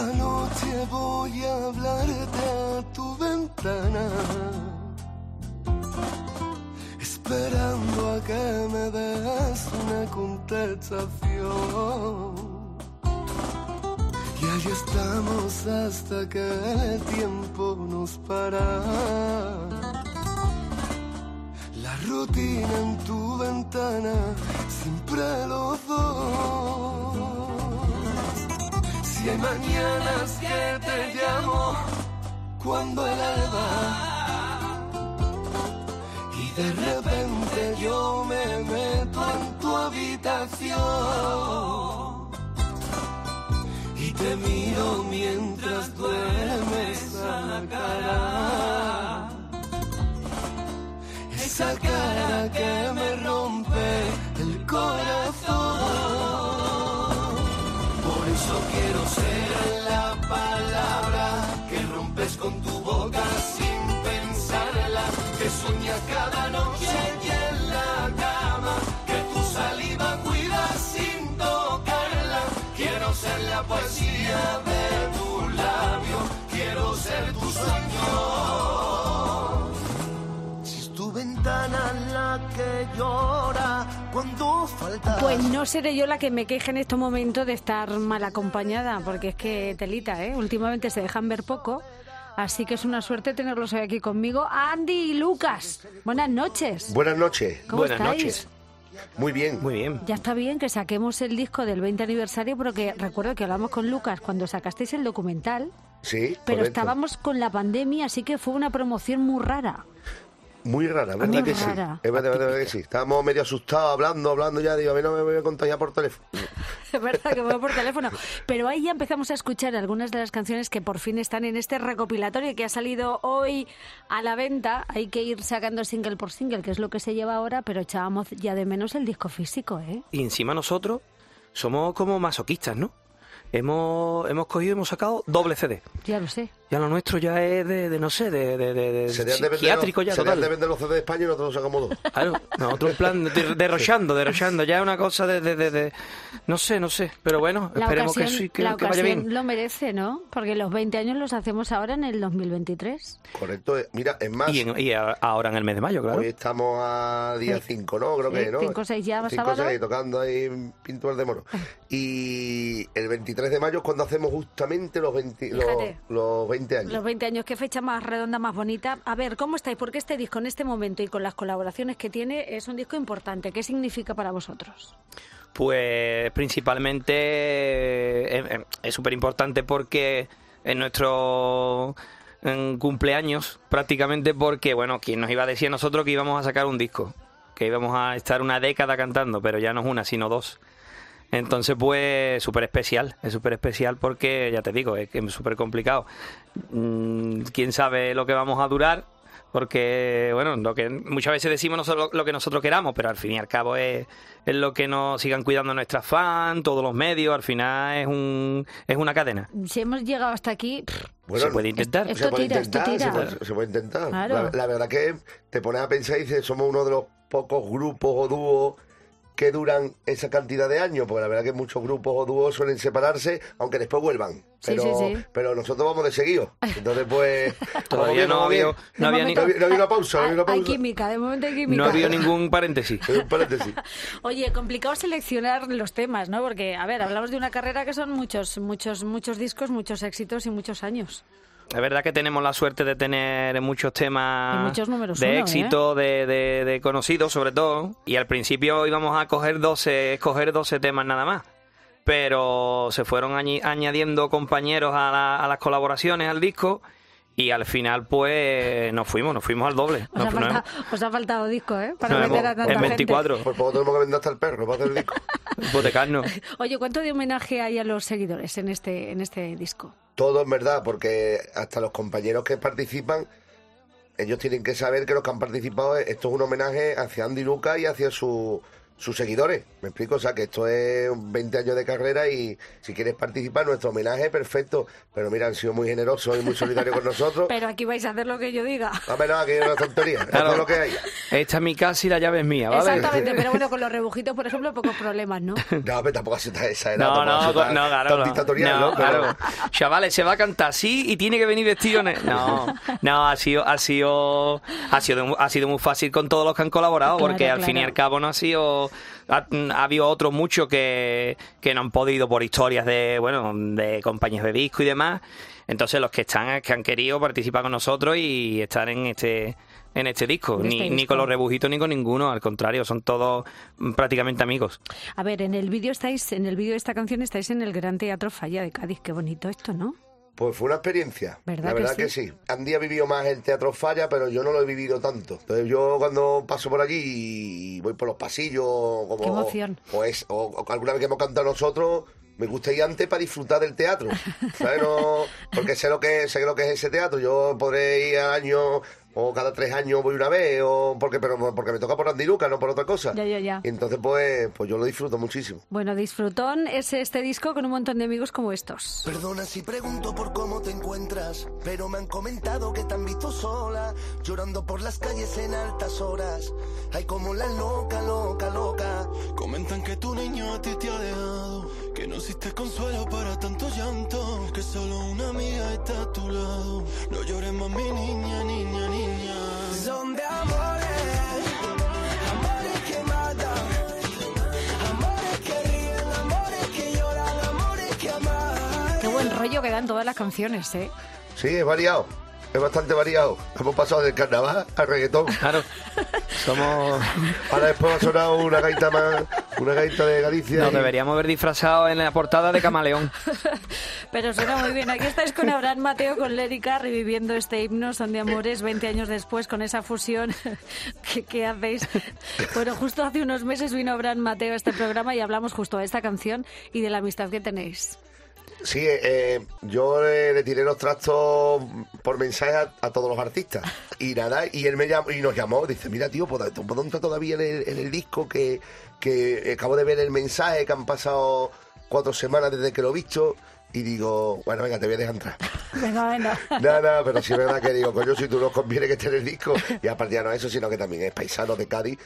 Cada noche voy a hablarte a tu ventana, esperando a que me des una contestación. Y ahí estamos hasta que el tiempo nos para. La rutina en tu ventana, siempre los dos. Si hay mañanas que te llamo cuando el alba y de repente yo me meto en tu habitación y te miro mientras duermes a la cara. Esa cara que me rompe el corazón. Llora cuando falta. Pues no seré yo la que me queje en estos momentos de estar mal acompañada, porque es que telita, ¿eh? Últimamente se dejan ver poco. Así que es una suerte tenerlos hoy aquí conmigo. Andy y Lucas, buenas noches. Buenas noches. ¿Cómo Buenas estáis? noches. Muy bien. Muy bien. Ya está bien que saquemos el disco del 20 aniversario, porque recuerdo que hablamos con Lucas cuando sacasteis el documental, Sí, pero correcto. estábamos con la pandemia, así que fue una promoción muy rara. Muy rara, ¿verdad Muy que rara. sí? Es verdad, verdad que sí. Estábamos medio asustados hablando, hablando ya. Digo, a mí no me voy a contagiar por teléfono. Es verdad que fue por teléfono. Pero ahí ya empezamos a escuchar algunas de las canciones que por fin están en este recopilatorio que ha salido hoy a la venta. Hay que ir sacando single por single, que es lo que se lleva ahora, pero echábamos ya de menos el disco físico, ¿eh? Y encima nosotros somos como masoquistas, ¿no? Hemos, hemos cogido y hemos sacado doble CD. Ya lo sé. Ya lo nuestro ya es de, de no sé, de, de, de, de Se dejan de vender psiquiátrico los- ya total. de vender los CD de España y nosotros sacamos dos. Claro, nosotros en plan de- derrochando, derrochando, ya es una cosa de, de, de, de- no sé, no sé, pero bueno, La esperemos ocasión, que sí, que, la que vaya bien. lo merece, ¿no? Porque los 20 años los hacemos ahora en el 2023. Correcto. eh, Mira, es más, Y, en- y ahora en el mes de mayo, claro. hoy estamos a día Sí. 5, ¿no? Creo que, Sí, ¿no? cinco, seis ya, 5 sábado. 6, tocando ahí pinturas de mono. Y el 23 de mayo es cuando hacemos justamente los 20, los, Fíjate. los 20 años. Los 20 años, qué fecha más redonda, más bonita. A ver, ¿cómo estáis? Porque este disco en este momento y con las colaboraciones que tiene es un disco importante. ¿Qué significa para vosotros? Pues principalmente eh, eh, es súper importante porque en nuestro en cumpleaños prácticamente porque, bueno, ¿quién nos iba a decir a nosotros que íbamos a sacar un disco? Que íbamos a estar una década cantando, pero ya no es una, sino dos. Entonces, pues, súper especial, es súper especial porque, ya te digo, es que es súper complicado. Mm, ¿Quién sabe lo que vamos a durar? Porque, bueno, lo que muchas veces decimos nosotros lo que nosotros queramos, pero al fin y al cabo es, es lo que nos sigan cuidando nuestras fans, todos los medios, al final es un es una cadena. Si hemos llegado hasta aquí, Bueno, se puede intentar. esto se puede tira, esto intentar, tira. Se, puede, se puede intentar. Claro. La, la verdad que te pones a pensar y dices, somos uno de los pocos grupos o dúos que duran esa cantidad de años, porque la verdad que muchos grupos o dúos suelen separarse, aunque después vuelvan. Pero, sí, sí. pero nosotros vamos de seguido. Entonces, pues... Todavía no había, bien. no había, ni- No había- no una pausa, no había una hay, química, de momento hay química. no había ningún paréntesis. Un paréntesis. Oye, complicado seleccionar los temas, ¿no? Porque, a ver, hablamos de una carrera que son muchos, muchos, muchos discos, muchos éxitos y muchos años. Es verdad que tenemos la suerte de tener muchos temas Y muchos números de uno, ¿eh? éxito, de, de- de conocidos sobre todo. Y al principio íbamos a coger 12, escoger 12 temas nada más. Pero se fueron añadiendo compañeros a, la- a las colaboraciones al disco. Y al final, pues, nos fuimos, nos fuimos al doble. Os, ha, Nos- nos- faltado, os ha faltado disco, ¿eh? Para nos meter a tanta en gente. 24, Por poco tenemos que vender hasta el perro para hacer el disco. hipotecarnos. Oye, ¿cuánto de homenaje hay a los seguidores en este, en este disco? Todo en verdad, porque hasta los compañeros que participan, ellos tienen que saber que los que han participado, esto es un homenaje hacia Andy Luca y hacia su, sus seguidores. ¿Me explico? O sea, que esto es 20 años de carrera y si quieres participar, nuestro homenaje, perfecto. Pero mira, han sido muy generosos y muy solidarios con nosotros. Pero aquí vais a hacer lo que yo diga. A ver, no, aquí hay una tontería. Esto Claro. es lo que hay. Esta es mi casa y la llave es mía, ¿vale? Exactamente, pero bueno, con los rebujitos, por ejemplo, pocos problemas, ¿no? No, pero tampoco se está exagerado. No, no, está no, claro. tan dictatorial, No, ¿no? Pero- claro. Chavales, se va a cantar así y tiene que venir vestido. en- No, no, ha sido, ha sido, ha sido, ha sido muy fácil con todos los que han colaborado, Claro, porque al fin y al cabo no ha sido, ha, ha habido otros muchos que, que no han podido por historias de, bueno, de compañías de disco y demás. Entonces los que están, que han querido participar con nosotros y estar en este, en este disco. Este ni, ni disco. con los rebujitos ni con ninguno, al contrario, son todos mm, prácticamente amigos. A ver, en el vídeo estáis, en el vídeo de esta canción estáis en el Gran Teatro Falla de Cádiz. Qué bonito esto, ¿no? Pues fue una experiencia. ¿Verdad la que verdad sí? que sí. Andy ha vivido más el teatro falla, pero yo no lo he vivido tanto. Entonces yo cuando paso por allí y voy por los pasillos, como, Qué emoción. O, es, o, o alguna vez que hemos cantado nosotros, me gusta ir antes para disfrutar del teatro. ¿sabes? No- porque sé lo que sé lo que es ese teatro. Yo podré ir al año o cada tres años voy una vez, o porque pero porque me toca por Andy Luca, no por otra cosa. Ya, ya, ya. Y entonces pues, pues yo lo disfruto muchísimo. Bueno, disfrutón es este disco con un montón de amigos como estos. Perdona si pregunto por cómo te encuentras, pero me han comentado que te han visto sola, llorando por las calles en altas horas. Ay, como la loca, loca, loca. Comentan que tu niño a ti te ha dejado, que no existe consuelo para tanto llanto, que solo una amiga está a tu lado. No llores más, mi niña, niña, niña. Son de amores, amores que matan, amores que ríen, amores que lloran, amores que aman. Qué buen rollo que dan todas las canciones, ¿eh? Sí, es variado. Es bastante variado. Hemos pasado del carnaval al reggaetón. Claro, somos... Ahora después ha sonado una gaita más, una gaita de Galicia. Nos y- deberíamos haber disfrazado en la portada de Camaleón. Pero suena muy bien. Aquí estáis con Abraham Mateo, con Lérica, reviviendo este himno, Son de Amores, 20 años después, con esa fusión que, que hacéis. Bueno, justo hace unos meses vino Abraham Mateo a este programa y hablamos justo de esta canción y de la amistad que tenéis. Sí, eh, yo eh, le tiré los trastos por mensaje a, a todos los artistas. Y nada, y él me llamó y nos llamó. Dice, mira, tío, ¿por por dónde está todavía en el, en el disco? Que, que acabo de ver el mensaje, que han pasado cuatro semanas desde que lo he visto. Y digo, bueno, venga, te voy a dejar entrar. Venga, venga. Nada, nada, pero sí es verdad que digo, coño, si tú nos conviene que esté en el disco. Y aparte ya no eso, sino que también es paisano de Cádiz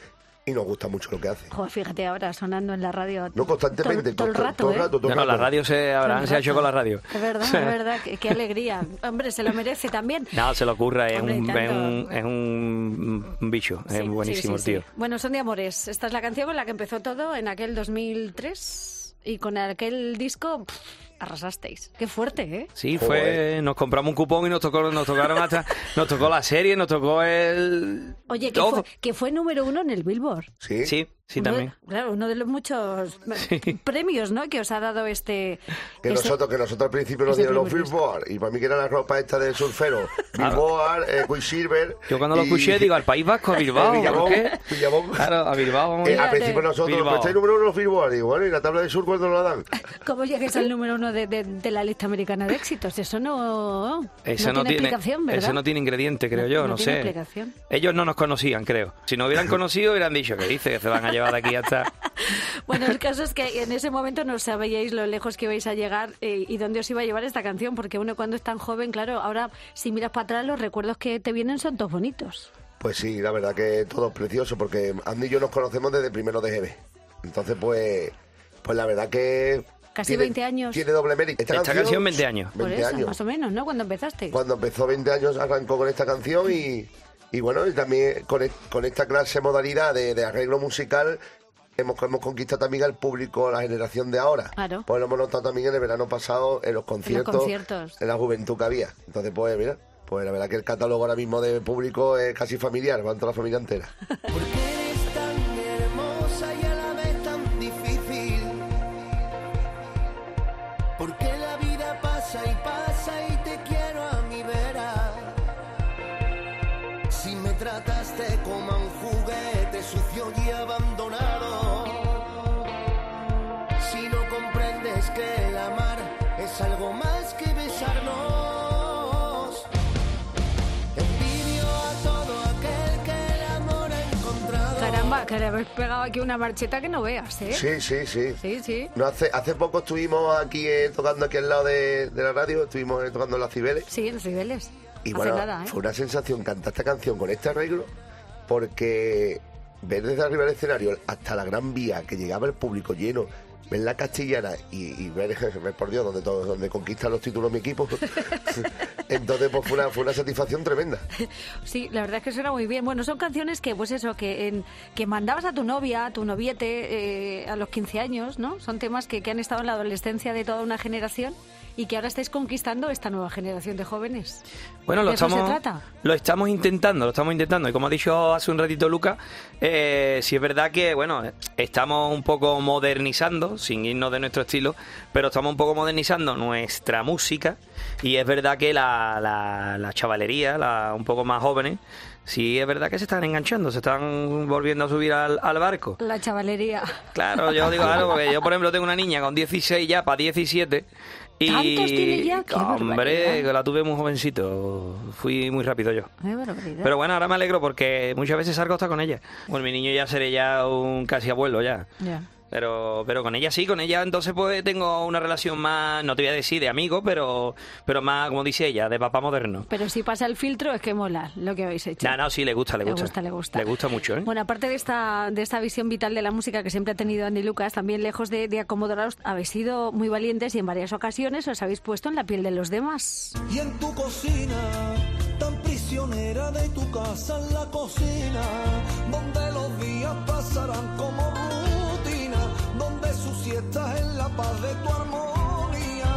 y nos gusta mucho lo que hace. Joder, fíjate ahora sonando en la radio. No constantemente, todo, todo el rato, todo el ¿eh? rato, todo el No, no, la radio se, Abraham se ha hecho con la radio. Es verdad, es verdad. Qué, qué alegría. Hombre, se lo merece también. No, se lo ocurra, es Hombre, un, es, tanto. un, es un bicho, Sí, es buenísimo sí, sí, el tío. sí. Bueno, Son de Amores. Esta es la canción con la que empezó todo en aquel 2003 y con aquel disco pff, arrasasteis. Qué fuerte, ¿eh? Sí, Joder. fue, nos compramos un cupón y nos tocó, nos tocaron hasta, nos tocó la serie, nos tocó el Oye, que todo. fue, que fue número uno en el Billboard. Sí, Sí, sí Uno también. claro, uno de los muchos premios, ¿no? Que os ha dado este... Que este- nosotros, que nosotros al principio nos ese dieron los. Billboard y para mí que era la ropa esta de surfero. Billboard, eh, Quicksilver. Yo cuando lo y- escuché digo, al País Vasco, a Bilbao, Villabón, ¿por qué? Villabón. Claro, a Bilbao vamos a Eh, al principio nosotros, Bilbao. estáis número uno los Billboard. Digo, bueno, ¿y la tabla de sur cuándo nos la dan? ¿Cómo llegues al número uno de, de- de la lista americana de éxitos? Eso no, Ese no, tiene, explicación, ¿verdad? ese no tiene ingrediente, creo No- yo, no no, tiene sé. Ellos no nos conocían, creo. Si nos hubieran conocido, hubieran dicho que dice que se van a llevar de aquí hasta. Bueno, el caso es que en ese momento no sabíais lo lejos que ibais a llegar eh, y dónde os iba a llevar esta canción, porque uno cuando es tan joven, claro, ahora si miras para atrás, los recuerdos que te vienen son todos bonitos. Pues sí, la verdad que todo es precioso porque Andy y yo nos conocemos desde primero de GB. Entonces, pues, pues la verdad que... Casi tiene- 20 años. Tiene doble mérito. Esta canción, 20 años. Por 20 eso, años. más o menos, ¿no? Cuando empezaste. Cuando empezó 20 años arrancó con esta canción y, y bueno, y también con, e- con esta clase modalidad de, de arreglo musical hemos, hemos conquistado también al público, la generación de ahora. Claro. Pues lo hemos notado también en el verano pasado en los conciertos, conciertos. en la juventud que había. Entonces, pues mira, pues la verdad que el catálogo ahora mismo de público es casi familiar, va toda la familia entera. trataste como a un juguete sucio y abandonado. Si no comprendes que el amar es algo más que besarnos. Envidio a todo aquel que el amor ha encontrado. Caramba, que le habéis pegado aquí una marcheta que no veas, ¿eh? Sí, sí, sí. Sí, sí. No, hace, hace poco estuvimos aquí eh, tocando aquí al lado de, de la radio, estuvimos eh, tocando en las Cibeles. Sí, en los niveles. Y Hace bueno, nada, ¿eh? fue una sensación cantar esta canción con este arreglo, porque ver desde arriba del escenario hasta la gran vía, que llegaba el público lleno, ver la castellana y, y ver, ver, por Dios, donde, todo, donde conquistan los títulos mi equipo, entonces pues fue una, fue una satisfacción tremenda. Sí, la verdad es que suena muy bien. Bueno, son canciones que, pues eso, que, en- que mandabas a tu novia, a tu noviete, eh, a los 15 años, ¿no? Son temas que, que han estado en la adolescencia de toda una generación y que ahora estáis conquistando esta nueva generación de jóvenes. Bueno, lo ¿De eso se estamos, trata? lo estamos intentando, lo estamos intentando. Y como ha dicho hace un ratito Luca, eh, sí es verdad que, bueno, estamos un poco modernizando, sin irnos de nuestro estilo, pero estamos un poco modernizando nuestra música. Y es verdad que la, la, la chavalería, la, un poco más jóvenes, sí es verdad que se están enganchando, se están volviendo a subir al, al barco. La chavalería. Claro, yo digo, claro, porque yo, por ejemplo, tengo una niña con 16 ya, para 17. Y, ¿Tantos tiene ya? ¡Qué hombre, barbaridad! la tuve muy jovencito. Fui muy rápido yo. Qué barbaridad. Pero bueno, ahora me alegro porque muchas veces salgo hasta con ella. Bueno, mi niño ya seré ya un casi abuelo ya. Ya. Pero, pero con ella sí, con ella entonces pues tengo una relación más, no te voy a decir de amigo, pero, pero más, como dice ella, de papá moderno. Pero si pasa el filtro es que mola lo que habéis hecho. No, no, sí, le gusta, le Le gusta. gusta, le gusta. Le gusta mucho, ¿eh? Bueno, aparte de esta, de esta visión vital de la música que siempre ha tenido Andy Lucas, también lejos de, de acomodaros, habéis sido muy valientes y en varias ocasiones os habéis puesto en la piel de los demás. Y en tu cocina, tan prisionera de tu casa en la cocina, donde los días pasarán como sus siestas en la paz de tu armonía.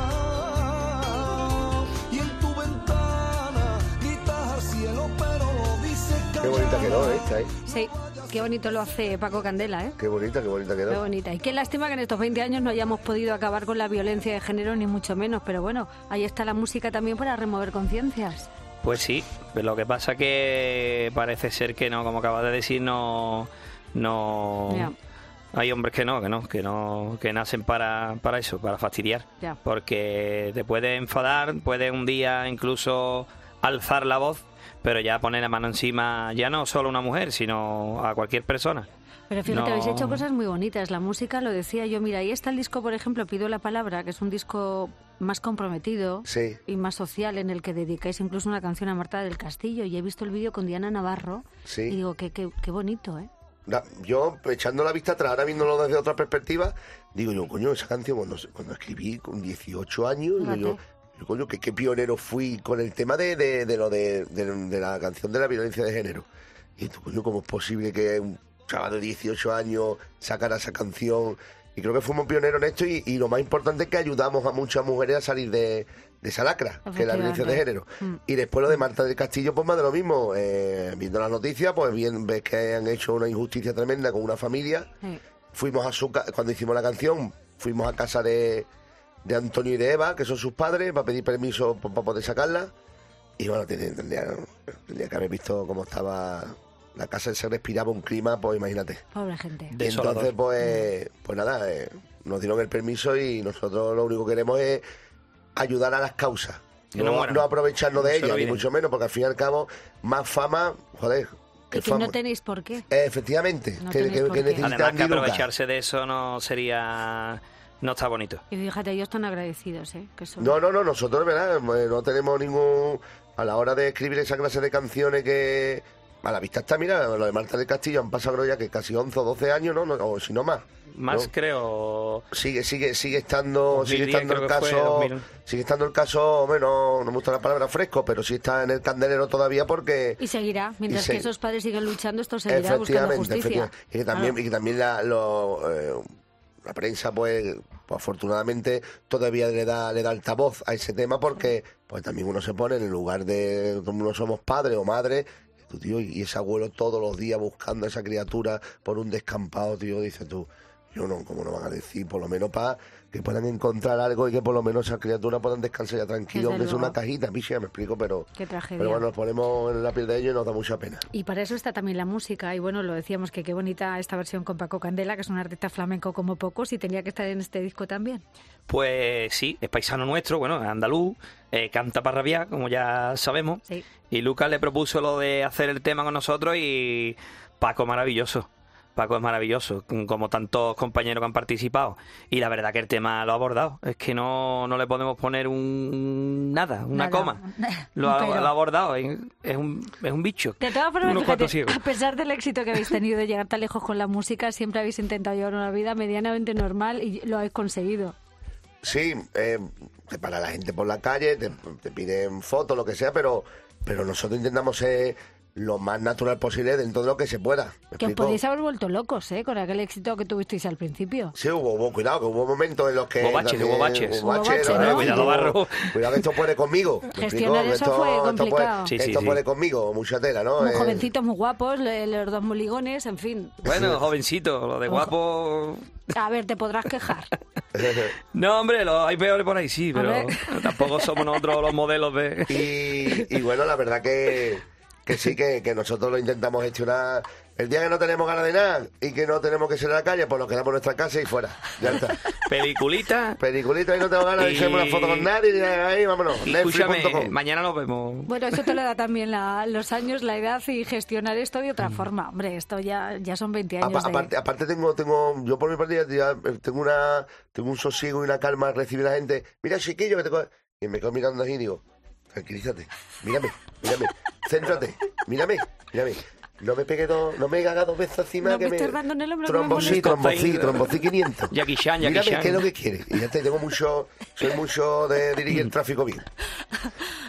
Y en tu ventana gritas al cielo, pero lo dices Qué bonita quedó esta, ¿eh? Sí, qué bonito lo hace Paco Candela, ¿eh? Qué bonita, qué bonita Qué quedó. bonita. Y qué lástima que en estos 20 años no hayamos podido acabar con la violencia de género, ni mucho menos. Pero bueno, ahí está la música también para remover conciencias. Pues sí, pero lo que pasa que parece ser que no, como acabas de decir, no, no. Hay hombres que no, que no, que no, que nacen para, para eso, para fastidiar, Ya. porque te puede enfadar, puede un día incluso alzar la voz, pero ya poner la mano encima, ya no solo a una mujer, sino a cualquier persona. Pero fíjate, No. habéis hecho cosas muy bonitas. La música, lo decía yo, mira, ahí está el disco, por ejemplo, Pido la Palabra, que es un disco más comprometido Sí. y más social, en el que dedicáis incluso una canción a Marta del Castillo. Y he visto el vídeo con Diana Navarro Sí. y digo, qué, qué, qué bonito, ¿eh? Yo, echando la vista atrás, ahora viéndolo desde otra perspectiva, digo yo, coño, esa canción cuando, cuando escribí con 18 años, digo yo, yo, coño, que qué pionero fui con el tema de, de, de lo de, de, de la canción de la violencia de género. Y tú, coño, ¿cómo es posible que un chaval de 18 años sacara esa canción? Y creo que fuimos pioneros en esto y, y lo más importante es que ayudamos a muchas mujeres a salir de, de esa lacra, que es la violencia de género. Efectivamente. Y después lo de Marta del Castillo, pues más de lo mismo. Eh, viendo las noticias, pues bien ves que han hecho una injusticia tremenda con una familia. Sí. Fuimos a su ca- cuando hicimos la canción, fuimos a casa de, de Antonio y de Eva, que son sus padres, para pedir permiso para poder sacarla. Y bueno, tendría, tendría, que haber visto cómo estaba la casa, se respiraba un clima, pues imagínate. Pobre gente. Y entonces, pues, pues nada, eh, nos dieron el permiso y nosotros lo único que queremos es ayudar a las causas. Que no No, de ellas, ni mucho menos, porque al fin y al cabo, más fama, joder. Y que fama. no tenéis por qué. Eh, efectivamente, No que, que, por que qué. Además que aprovecharse de eso no sería, no está bonito. Y fíjate, ellos están agradecidos, ¿eh? Que son- No, no, no, nosotros, ¿verdad? Eh, No tenemos ningún... A la hora de escribir esa clase de canciones que... A la vista está, mira, lo de Marta del Castillo han pasado ya que casi 11 o 12 años, ¿no? No, o si no más. Más ¿no? creo... Sigue, sigue, sigue estando, 2010 sigue estando el fue, caso, 2000. sigue estando el caso, bueno, no me gusta la palabra fresco, pero sí está en el candelero todavía porque Y seguirá. Mientras Y se- que esos padres siguen luchando, esto seguirá buscando efectivamente, justicia. efectivamente. Y que también, y que también la, lo, eh, la prensa, pues, pues, afortunadamente todavía le da, le da altavoz a ese tema porque pues también uno se pone en el lugar de como uno somos padres o madres. Tío, y ese abuelo todos los días buscando a esa criatura por un descampado, tío, dice tú, yo no, ¿cómo no van a decir? Por lo menos para que puedan encontrar algo y que por lo menos esa criatura puedan descansar ya tranquilo, Desde aunque es una cajita, picha, me explico, pero, Qué tragedia. pero bueno, nos ponemos en la piel de ellos y nos da mucha pena. Y para eso está también la música. Y bueno, lo decíamos que qué bonita esta versión con Paco Candela, que es un artista flamenco como pocos, y tenía que estar en este disco también. Pues sí, es paisano nuestro, bueno, es andaluz, eh, canta para rabiar, como ya sabemos. Sí. Y Lucas le propuso lo de hacer el tema con nosotros y Paco maravilloso. Paco es maravilloso, como tantos compañeros que han participado. Y la verdad que el tema lo ha abordado. Es que no, no le podemos poner un nada, una Nada. coma. Lo ha, Pero- lo ha abordado. Es un, es un bicho. De todas formas, Unos fíjate, cuantos ciegos. a pesar del éxito que habéis tenido de llegar tan lejos con la música, siempre habéis intentado llevar una vida medianamente normal y lo habéis conseguido. Sí, eh, te para la gente por la calle, te, te piden fotos, lo que sea, pero, pero nosotros intentamos ser lo más natural posible dentro de lo que se pueda. ¿Me Que os podéis haber vuelto locos, ¿eh? Con aquel éxito que tuvisteis al principio. Sí, hubo, hubo- cuidado, que hubo momentos en los que... Hubo baches, los hubo baches. Hubo baches, ¿no? ¿no? Cuidado, Barro. Cuidado que esto puede conmigo. ¿me Gestionar explico? eso Esto- fue esto puede- complicado. Sí, sí, esto sí. puede conmigo, mucha tela, ¿no? Muy Eh, jovencitos, muy guapos, los dos moligones, en fin. Bueno, jovencito, lo de guapo. A ver, te podrás quejar. No, hombre, lo, hay peores por ahí, sí, pero tampoco somos nosotros los modelos de. Y, y bueno, la verdad que, que sí, que, que nosotros lo intentamos gestionar. El día que no tenemos ganas de nada y que no tenemos que salir a la calle, pues nos quedamos en nuestra casa y fuera. Ya está. Peliculita. Peliculita y no tengo ganas de echarme una foto con nadie y ahí, vámonos. Y escúchame, mañana nos vemos. Bueno, eso te lo da también la- los años, la edad y gestionar esto de Mm. otra forma. Hombre, esto ya, ya son 20 años. De- aparte, aparte tengo, tengo, yo por mi parte ya tengo una, tengo un sosiego y una calma al recibir a la gente. Mira, chiquillo, que te co-". Y me quedo mirando así y digo, tranquilízate, mírame, mírame, céntrate, mírame, mírame. No me pegue dos, no me haga dos veces encima No que me estés dando en el hombro que me Trombocí, trombocí, trombocí 500. Jackie Chan, Jackie Mírame Chan. qué es lo que quiere. Y ya te tengo mucho, soy mucho de dirigir el tráfico bien.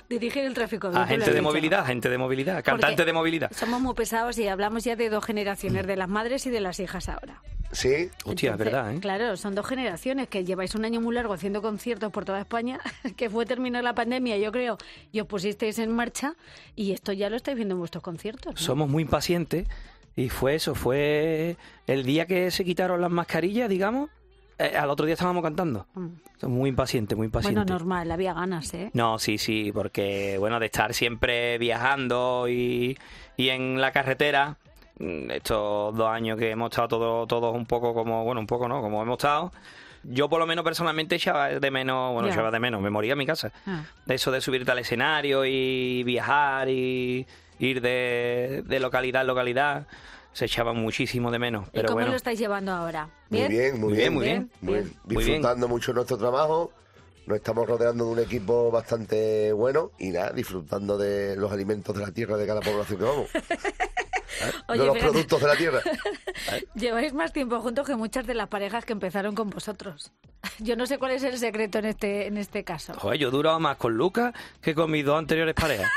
Dirigir el tráfico. bien, Agente de movilidad, agente de movilidad, cantante Porque de movilidad. Somos muy pesados y hablamos ya de dos generaciones, de las madres y de las hijas ahora. ¿Sí? Hostia, es Entonces, verdad, ¿eh? Claro, son dos generaciones que lleváis un año muy largo haciendo conciertos por toda España, que fue terminar la pandemia, yo creo, y os pusisteis en marcha, y esto ya lo estáis viendo en vuestros conciertos. ¿no? Somos muy impacientes y fue eso, fue el día que se quitaron las mascarillas, digamos, eh, al otro día estábamos cantando. Mm. Somos muy impacientes, muy impacientes. Bueno, normal, había ganas, ¿eh? No, sí, sí, porque bueno, de estar siempre viajando y, y en la carretera, estos dos años que hemos estado todos todos un poco como, bueno, un poco no, como hemos estado, yo por lo menos personalmente echaba de menos, bueno, echaba de menos, me moría en mi casa. Ah. De eso de subirte al escenario y viajar y ir de, de localidad en localidad, se echaba muchísimo de menos. ¿Y Pero cómo bueno, lo estáis llevando ahora? Muy bien, muy Muy bien, bien, muy bien. Muy bien. Muy bien. Disfrutando mucho nuestro trabajo. Nos estamos rodeando de un equipo bastante bueno y nada, disfrutando de los alimentos de la tierra de cada población que vamos. ¿Eh? Oye, de los fíjate. productos de la tierra. Lleváis más tiempo juntos que muchas de las parejas que empezaron con vosotros. Yo no sé cuál es el secreto en este, en este caso. joder, yo he durado más con Lucas que con mis dos anteriores parejas.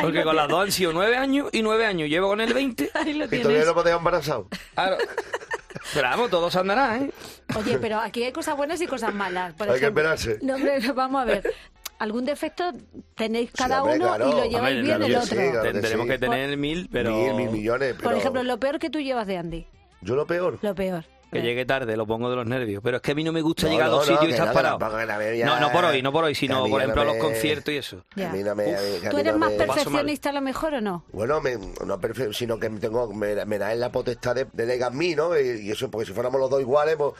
Porque con las dos han sido nueve años y nueve años. Llevo con el 20. Ahí lo y todavía tienes. no hemos dejado embarazados. Claro. Pero vamos, todo se andará, ¿eh? Oye, pero aquí hay cosas buenas y cosas malas. Por Hay que ejemplo, esperarse. No, hombre, vamos a ver. ¿Algún defecto tenéis cada hombre, uno claro. y lo lleváis Hombre, bien claro el que otro? sí, claro. que Tendremos sí. que tener mil, pero Mil, mil millones. Por ejemplo, lo peor que tú llevas de Andy. Yo lo peor. Lo peor. que llegue tarde, lo pongo de los nervios. Pero es que a mí no me gusta No, llegar a no, no, sitios y que estar no, que parado. tampoco que la veo ya- No, no por hoy, no por hoy, que a sino mí por ya ejemplo a no los me- conciertos y eso. Ya. a mí no me- a mí- ¿Tú eres no más me- perfeccionista a lo mejor o no? Bueno, me, no perfecto, sino que tengo, me, me da en la potestad de delegar en mí, ¿no? Y, y eso, porque si fuéramos los dos iguales, pues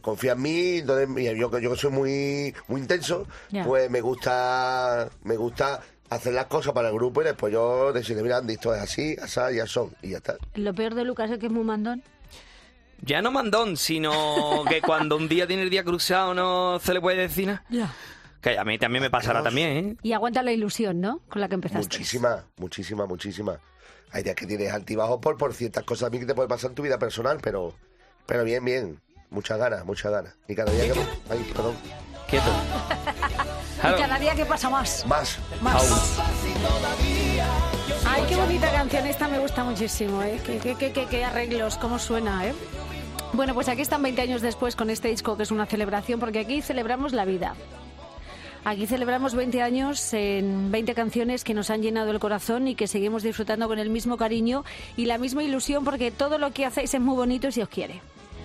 confía en mí, entonces yo, yo que soy muy, muy intenso, pues me gusta, me gusta hacer las cosas para el grupo y después yo decirle, mira, Andy, esto es así, así, ya son, y ya está. Lo peor de Lucas es que es muy mandón. Ya no mandón, sino que cuando un día tiene el día cruzado no se le puede decir nada. Ya. Que a mí también me pasará también, ¿eh? Y aguanta la ilusión, ¿no? Con la que empezaste. Muchísima, muchísima, muchísima. Hay días que tienes altibajos por, por ciertas cosas a mí que te puede pasar en tu vida personal, pero, pero bien, bien. Muchas ganas, muchas ganas. Y cada día que... Ay, perdón. Quieto. Y Claro. cada día que pasa más. Más. Más. Ay, qué bonita canción. Esta me gusta muchísimo, ¿eh? Qué, qué, qué, qué- qué arreglos, cómo suena, ¿eh? Bueno, pues aquí están 20 años después con este disco que es una celebración, porque aquí celebramos la vida. Aquí celebramos 20 años en 20 canciones que nos han llenado el corazón y que seguimos disfrutando con el mismo cariño y la misma ilusión porque todo lo que hacéis es muy bonito y se os quiere.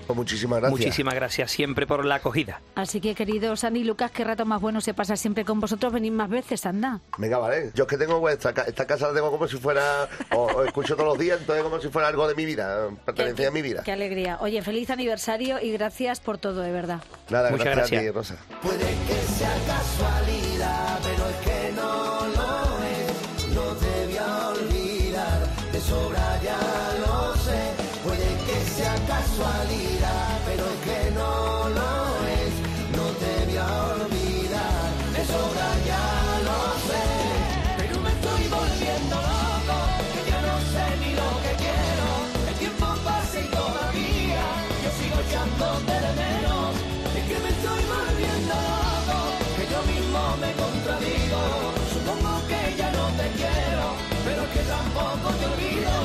Pues muchísimas gracias. Muchísimas gracias siempre por la acogida. Así que, queridos Andy y Lucas, qué rato más bueno se pasa siempre con vosotros. Venid más veces, anda. Venga, vale. Yo es que tengo ca- esta casa la tengo como si fuera, o, o escucho todos los días, entonces como si fuera algo de mi vida, pertenecía a mi vida. Qué alegría. Oye, feliz aniversario y gracias por todo, de verdad. Nada, Muchas gracias, a ti. Rosa. Puede que sea casualidad, pero es que no lo es. No te voy a olvidar, de sobra pero es que no lo es, no te voy a olvidar, eso ahora ya lo sé, pero me estoy volviendo loco, que ya no sé ni lo que quiero, el tiempo pasa y todavía yo sigo echándote de menos, es que me estoy volviendo loco, que yo mismo me contradigo, supongo que ya no te quiero, pero es que tampoco te olvido.